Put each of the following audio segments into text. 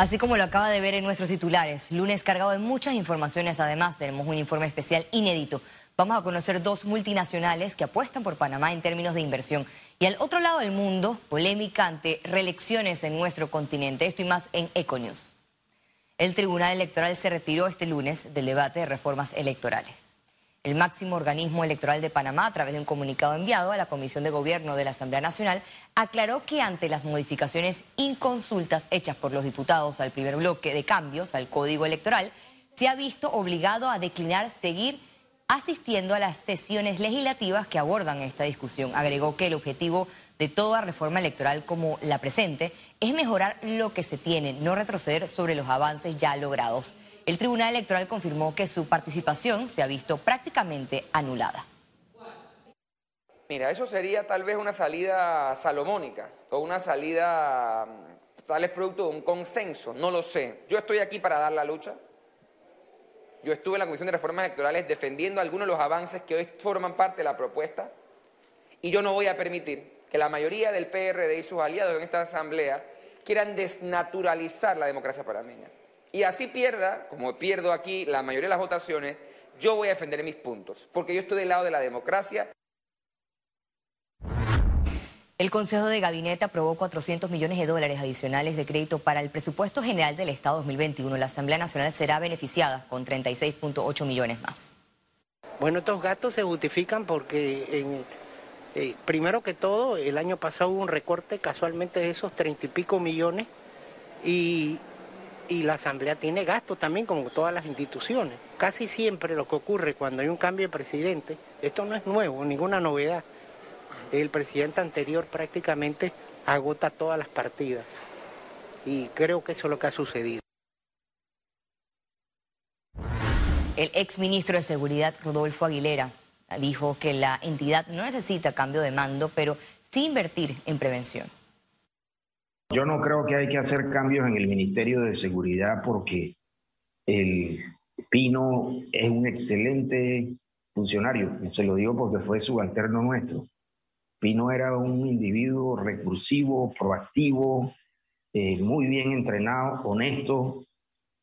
Así como lo acaba de ver en nuestros titulares, lunes cargado de muchas informaciones, además tenemos un informe especial inédito. Vamos a conocer dos multinacionales que apuestan por Panamá en términos de inversión. Y al otro lado del mundo, polémica ante reelecciones en nuestro continente. Esto y más en Econews. El Tribunal Electoral se retiró este lunes del debate de reformas electorales. El máximo organismo electoral de Panamá, a través de un comunicado enviado a la Comisión de Gobierno de la Asamblea Nacional, aclaró que ante las modificaciones inconsultas hechas por los diputados al primer bloque de cambios al Código Electoral, se ha visto obligado a declinar seguir asistiendo a las sesiones legislativas que abordan esta discusión. Agregó que el objetivo de toda reforma electoral como la presente es mejorar lo que se tiene, no retroceder sobre los avances ya logrados el Tribunal Electoral confirmó que su participación se ha visto prácticamente anulada. Mira, eso sería tal vez una salida salomónica o una salida mm, tal vez producto de un consenso, no lo sé. Yo estoy aquí para dar la lucha. Yo estuve en la Comisión de Reformas Electorales defendiendo algunos de los avances que hoy forman parte de la propuesta y yo no voy a permitir que la mayoría del PRD y sus aliados en esta asamblea quieran desnaturalizar la democracia panameña y así pierda, como pierdo aquí la mayoría de las votaciones, yo voy a defender mis puntos, porque yo estoy del lado de la democracia. El Consejo de Gabinete aprobó 400 millones de dólares adicionales de crédito para el presupuesto general del Estado 2021. La Asamblea Nacional será beneficiada con 36.8 millones más. Bueno, estos gastos se justifican porque, eh, primero que todo, el año pasado hubo un recorte casualmente de esos 30 y pico millones y y la Asamblea tiene gastos también, como todas las instituciones. Casi siempre lo que ocurre cuando hay un cambio de presidente, esto no es nuevo, ninguna novedad. El presidente anterior prácticamente agota todas las partidas y creo que eso es lo que ha sucedido. El exministro de Seguridad, Rodolfo Aguilera, dijo que la entidad no necesita cambio de mando, pero sí invertir en prevención. Yo no creo que hay que hacer cambios en el Ministerio de Seguridad porque el Pino es un excelente funcionario. Se lo digo porque fue subalterno nuestro. Pino era un individuo recursivo, proactivo, eh, muy bien entrenado, honesto,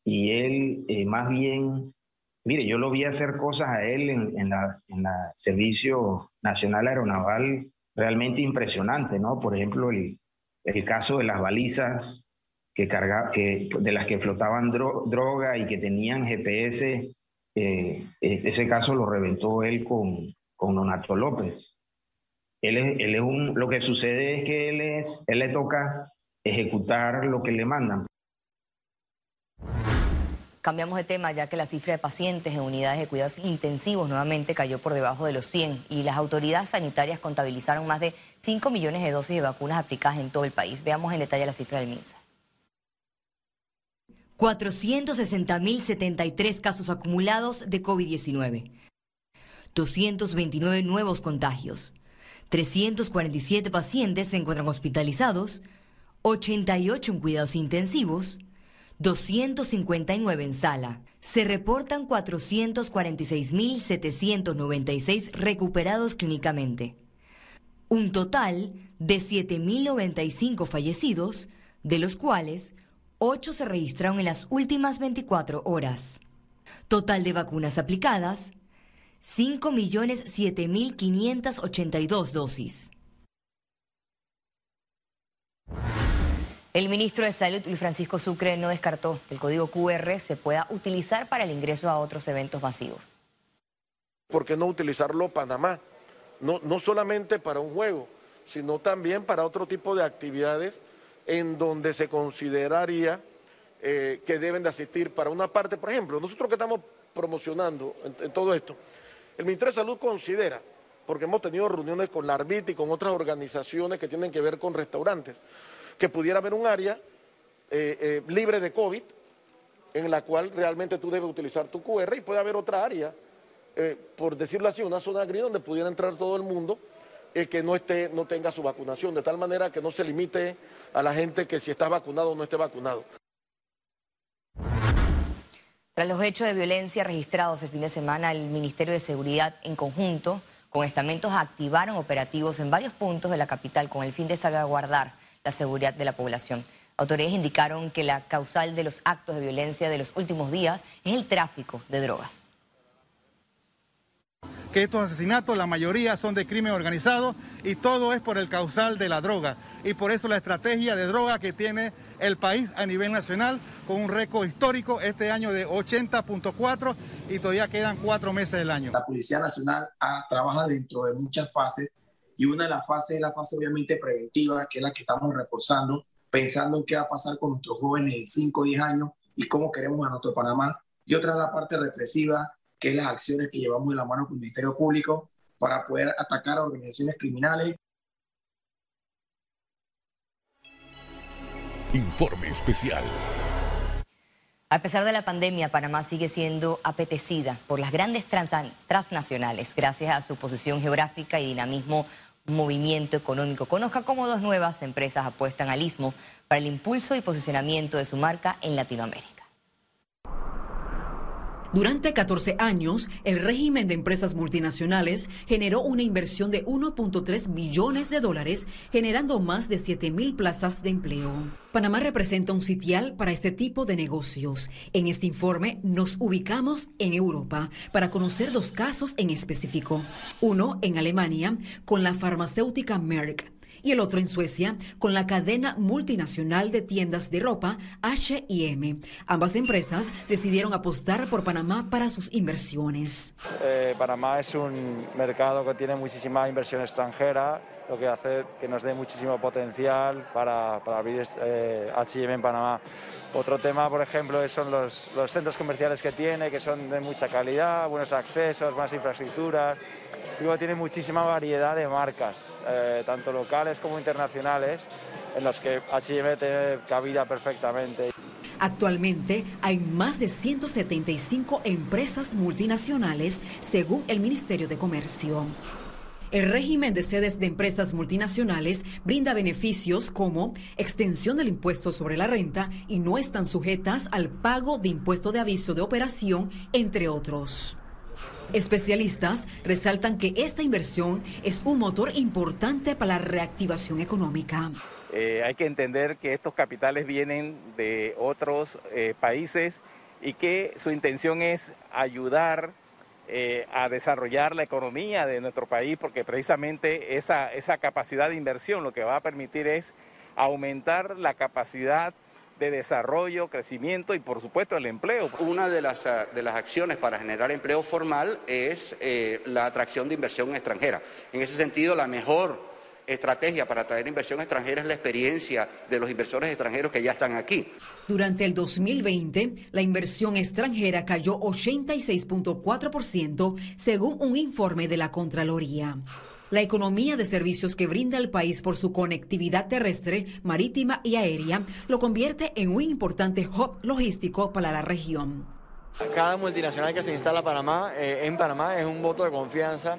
y él eh, más bien, mire, yo lo vi hacer cosas a él en, en Servicio Nacional Aeronaval realmente impresionante, ¿no? Por ejemplo, el, el caso de las balizas que carga, que, de las que flotaban droga y que tenían GPS, eh, ese caso lo reventó él con, con Donato López. Él es, él es un, lo que sucede es que él, es, él le toca ejecutar lo que le mandan. Cambiamos de tema ya que la cifra de pacientes en unidades de cuidados intensivos nuevamente cayó por debajo de los 100 y las autoridades sanitarias contabilizaron más de 5 millones de dosis de vacunas aplicadas en todo el país. Veamos en detalle la cifra del MINSA. 460.073 casos acumulados de COVID-19, 229 nuevos contagios, 347 pacientes se encuentran hospitalizados, 88 en cuidados intensivos, 259 en sala. Se reportan 446.796 recuperados clínicamente. Un total de 7.095 fallecidos, de los cuales 8 se registraron en las últimas 24 horas. Total de vacunas aplicadas, 5.007.582 dosis. El ministro de Salud, Luis Francisco Sucre, no descartó que el código QR se pueda utilizar para el ingreso a otros eventos masivos. ¿Por qué no utilizarlo Panamá? No, no solamente para un juego, sino también para otro tipo de actividades en donde se consideraría eh, que deben de asistir para una parte, por ejemplo, nosotros que estamos promocionando en, todo esto, el Ministerio de Salud considera, porque hemos tenido reuniones con la ARBIT y con otras organizaciones que tienen que ver con restaurantes, que pudiera haber un área eh, eh, libre de COVID en la cual realmente tú debes utilizar tu QR y puede haber otra área, eh, por decirlo así, una zona gris donde pudiera entrar todo el mundo que no, esté, no tenga su vacunación, de tal manera que no se limite a la gente que si está vacunado o no esté vacunado. Tras los hechos de violencia registrados el fin de semana, el Ministerio de Seguridad en conjunto con estamentos activaron operativos en varios puntos de la capital con el fin de salvaguardar la seguridad de la población. Autoridades indicaron que la causal de los actos de violencia de los últimos días es el tráfico de drogas que estos asesinatos, la mayoría son de crimen organizado y todo es por el causal de la droga. Y por eso la estrategia de droga que tiene el país a nivel nacional, con un récord histórico este año de 80.4 y todavía quedan cuatro meses del año. La Policía Nacional ha, trabaja dentro de muchas fases y una de las fases es la fase obviamente preventiva, que es la que estamos reforzando, pensando en qué va a pasar con nuestros jóvenes de 5 o 10 años y cómo queremos a nuestro Panamá. Y otra es la parte represiva, que es las acciones que llevamos de la mano con el Ministerio Público para poder atacar a organizaciones criminales. Informe especial. A pesar de la pandemia, Panamá sigue siendo apetecida por las grandes transnacionales gracias a su posición geográfica y dinamismo movimiento económico. Conozca cómo dos nuevas empresas apuestan al istmo para el impulso y posicionamiento de su marca en Latinoamérica. Durante 14 años, el régimen de empresas multinacionales generó una inversión de 1.3 billones de dólares, generando más de 7 mil plazas de empleo. Panamá representa un sitial para este tipo de negocios. En este informe nos ubicamos en Europa para conocer dos casos en específico. Uno en Alemania con la farmacéutica Merck y el otro en Suecia con la cadena multinacional de tiendas de ropa H&M. Ambas empresas decidieron apostar por Panamá para sus inversiones. Eh, Panamá es un mercado que tiene muchísima inversión extranjera, lo que hace que nos dé muchísimo potencial para, para abrir H&M en Panamá. Otro tema, por ejemplo, son los, los centros comerciales que tiene, que son de mucha calidad, buenos accesos, más infraestructuras. Luego tiene muchísima variedad de marcas, eh, tanto locales como internacionales, en los que H&M tiene cabida perfectamente. Actualmente hay más de 175 empresas multinacionales, según el Ministerio de Comercio. El régimen de sedes de empresas multinacionales brinda beneficios como extensión del impuesto sobre la renta y no están sujetas al pago de impuesto de aviso de operación, entre otros. Especialistas resaltan que esta inversión es un motor importante para la reactivación económica. Eh, hay que entender que estos capitales vienen de otros eh, países y que su intención es ayudar eh, a desarrollar la economía de nuestro país, porque precisamente esa, esa capacidad de inversión lo que va a permitir es aumentar la capacidad de desarrollo, crecimiento y por supuesto el empleo. Una de las, ah, de las acciones para generar empleo formal es eh, la atracción de inversión extranjera. En ese sentido, la mejor estrategia para atraer inversión extranjera es la experiencia de los inversores extranjeros que ya están aquí. Durante el 2020, la inversión extranjera cayó 86.4% según un informe de la Contraloría. La economía de servicios que brinda el país por su conectividad terrestre, marítima y aérea lo convierte en un importante hub logístico para la región. Cada multinacional que se instala eh, en Panamá es un voto de confianza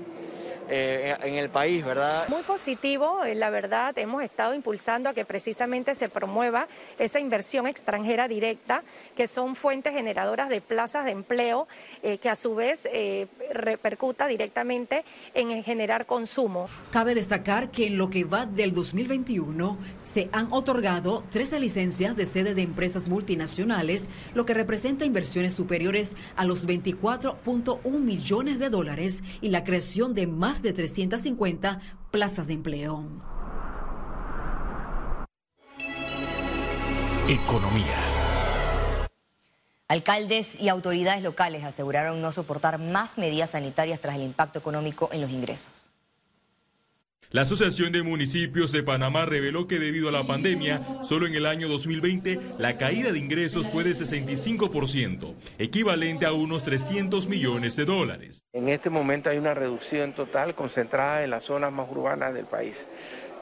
eh, en el país, ¿verdad? Muy positivo, eh, la verdad, hemos estado impulsando a que precisamente se promueva esa inversión extranjera directa, que son fuentes generadoras de plazas de empleo, eh, que a su vez repercuta directamente en generar consumo. Cabe destacar que en lo que va del 2021 se han otorgado 13 licencias de sede de empresas multinacionales, lo que representa inversiones superiores a los 24.1 millones de dólares y la creación de más de 350 plazas de empleo. Economía. Alcaldes y autoridades locales aseguraron no soportar más medidas sanitarias tras el impacto económico en los ingresos. La Asociación de Municipios de Panamá reveló que debido a la pandemia, solo en el año 2020 la caída de ingresos fue de 65%, equivalente a unos 300 millones de dólares. En este momento hay una reducción total concentrada en las zonas más urbanas del país.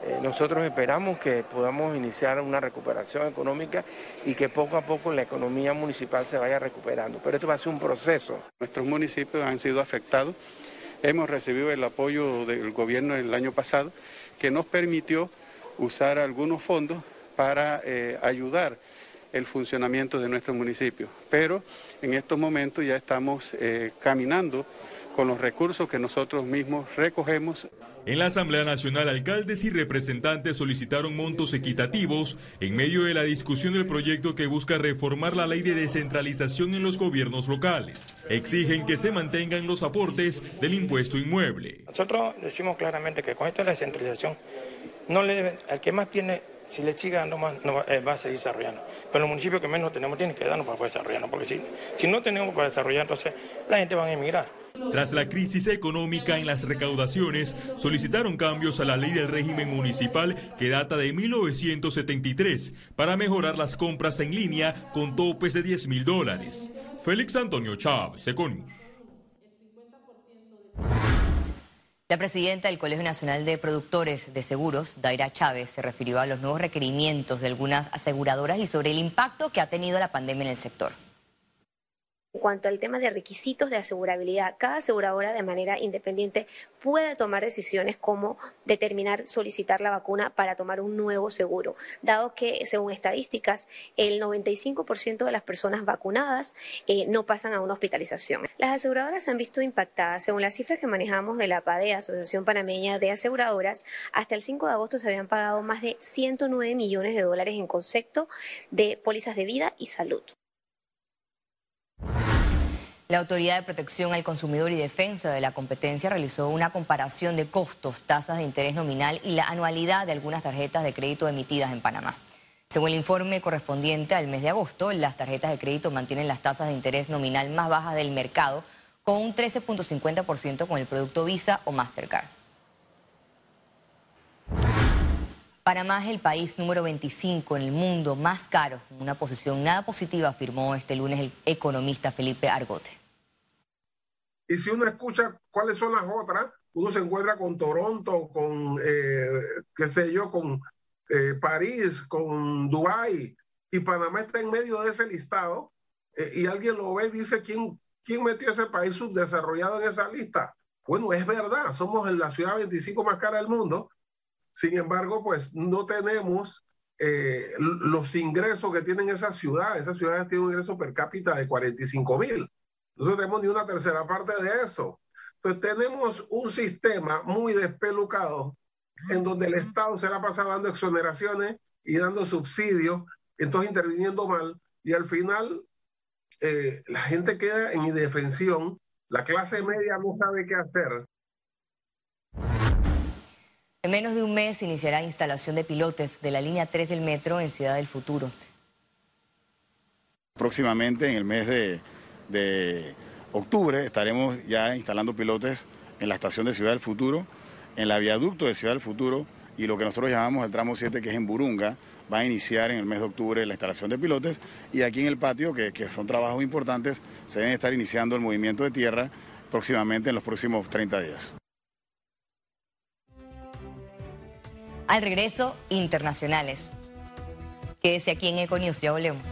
Eh, nosotros esperamos que podamos iniciar una recuperación económica y que poco a poco la economía municipal se vaya recuperando. Pero esto va a ser un proceso. Nuestros municipios han sido afectados Hemos recibido el apoyo del gobierno el año pasado que nos permitió usar algunos fondos para eh, ayudar el funcionamiento de nuestro municipio. Pero en estos momentos ya estamos eh, caminando con los recursos que nosotros mismos recogemos. En la Asamblea Nacional, alcaldes y representantes solicitaron montos equitativos en medio de la discusión del proyecto que busca reformar la ley de descentralización en los gobiernos locales. Exigen que se mantengan los aportes del impuesto inmueble. Nosotros decimos claramente que con esta descentralización, no le debe, al que más tiene, si le sigue dando más, no, eh, va a seguir desarrollando. Pero los municipios que menos tenemos tienen que darnos para poder desarrollarnos, porque si, si no tenemos para desarrollar, entonces la gente va a emigrar. Tras la crisis económica en las recaudaciones, solicitaron cambios a la ley del régimen municipal que data de 1973 para mejorar las compras en línea con topes de 10 mil dólares. Félix Antonio Chávez, Econius. La presidenta del Colegio Nacional de Productores de Seguros, Daira Chávez, se refirió a los nuevos requerimientos de algunas aseguradoras y sobre el impacto que ha tenido la pandemia en el sector. En cuanto al tema de requisitos de asegurabilidad, cada aseguradora de manera independiente puede tomar decisiones como determinar solicitar la vacuna para tomar un nuevo seguro, dado que según estadísticas el 95% de las personas vacunadas eh, no pasan a una hospitalización. Las aseguradoras se han visto impactadas, según las cifras que manejamos de la PADE, Asociación Panameña de Aseguradoras, hasta el 5 de agosto se habían pagado más de 109 millones de dólares en concepto de pólizas de vida y salud. La Autoridad de Protección al Consumidor y Defensa de la Competencia realizó una comparación de costos, tasas de interés nominal y la anualidad de algunas tarjetas de crédito emitidas en Panamá. Según el informe correspondiente al mes de agosto, las tarjetas de crédito mantienen las tasas de interés nominal más bajas del mercado, con un 13.50% con el producto Visa o Mastercard. Panamá es el país número 25 en el mundo más caro, una posición nada positiva, afirmó este lunes el economista Felipe Argote. Y si uno escucha cuáles son las otras, uno se encuentra con Toronto, con, eh, qué sé yo, con eh, París, con Dubái, y Panamá está en medio de ese listado, eh, y alguien lo ve y dice, ¿quién, ¿quién metió ese país subdesarrollado en esa lista? Bueno, es verdad, somos la ciudad 25 más cara del mundo, sin embargo, pues no tenemos los ingresos que tienen esas ciudades. Esas ciudades tienen un ingreso per cápita de 45 mil. No tenemos ni una tercera parte de eso. Entonces tenemos un sistema muy despelucado en donde el Estado se la pasa dando exoneraciones y dando subsidios, entonces interviniendo mal, y al final eh, la gente queda en indefensión, la clase media no sabe qué hacer. En menos de un mes iniciará instalación de pilotes de la línea 3 del metro en Ciudad del Futuro. Próximamente, en el mes de octubre estaremos ya instalando pilotes en la estación de Ciudad del Futuro, en la viaducto de Ciudad del Futuro y lo que nosotros llamamos el tramo 7 que es en Burunga, va a iniciar en el mes de octubre la instalación de pilotes y aquí en el patio, que, que son trabajos importantes, se deben estar iniciando el movimiento de tierra próximamente en los próximos 30 días. Al regreso, internacionales. Quédese aquí en Econews, ya volvemos.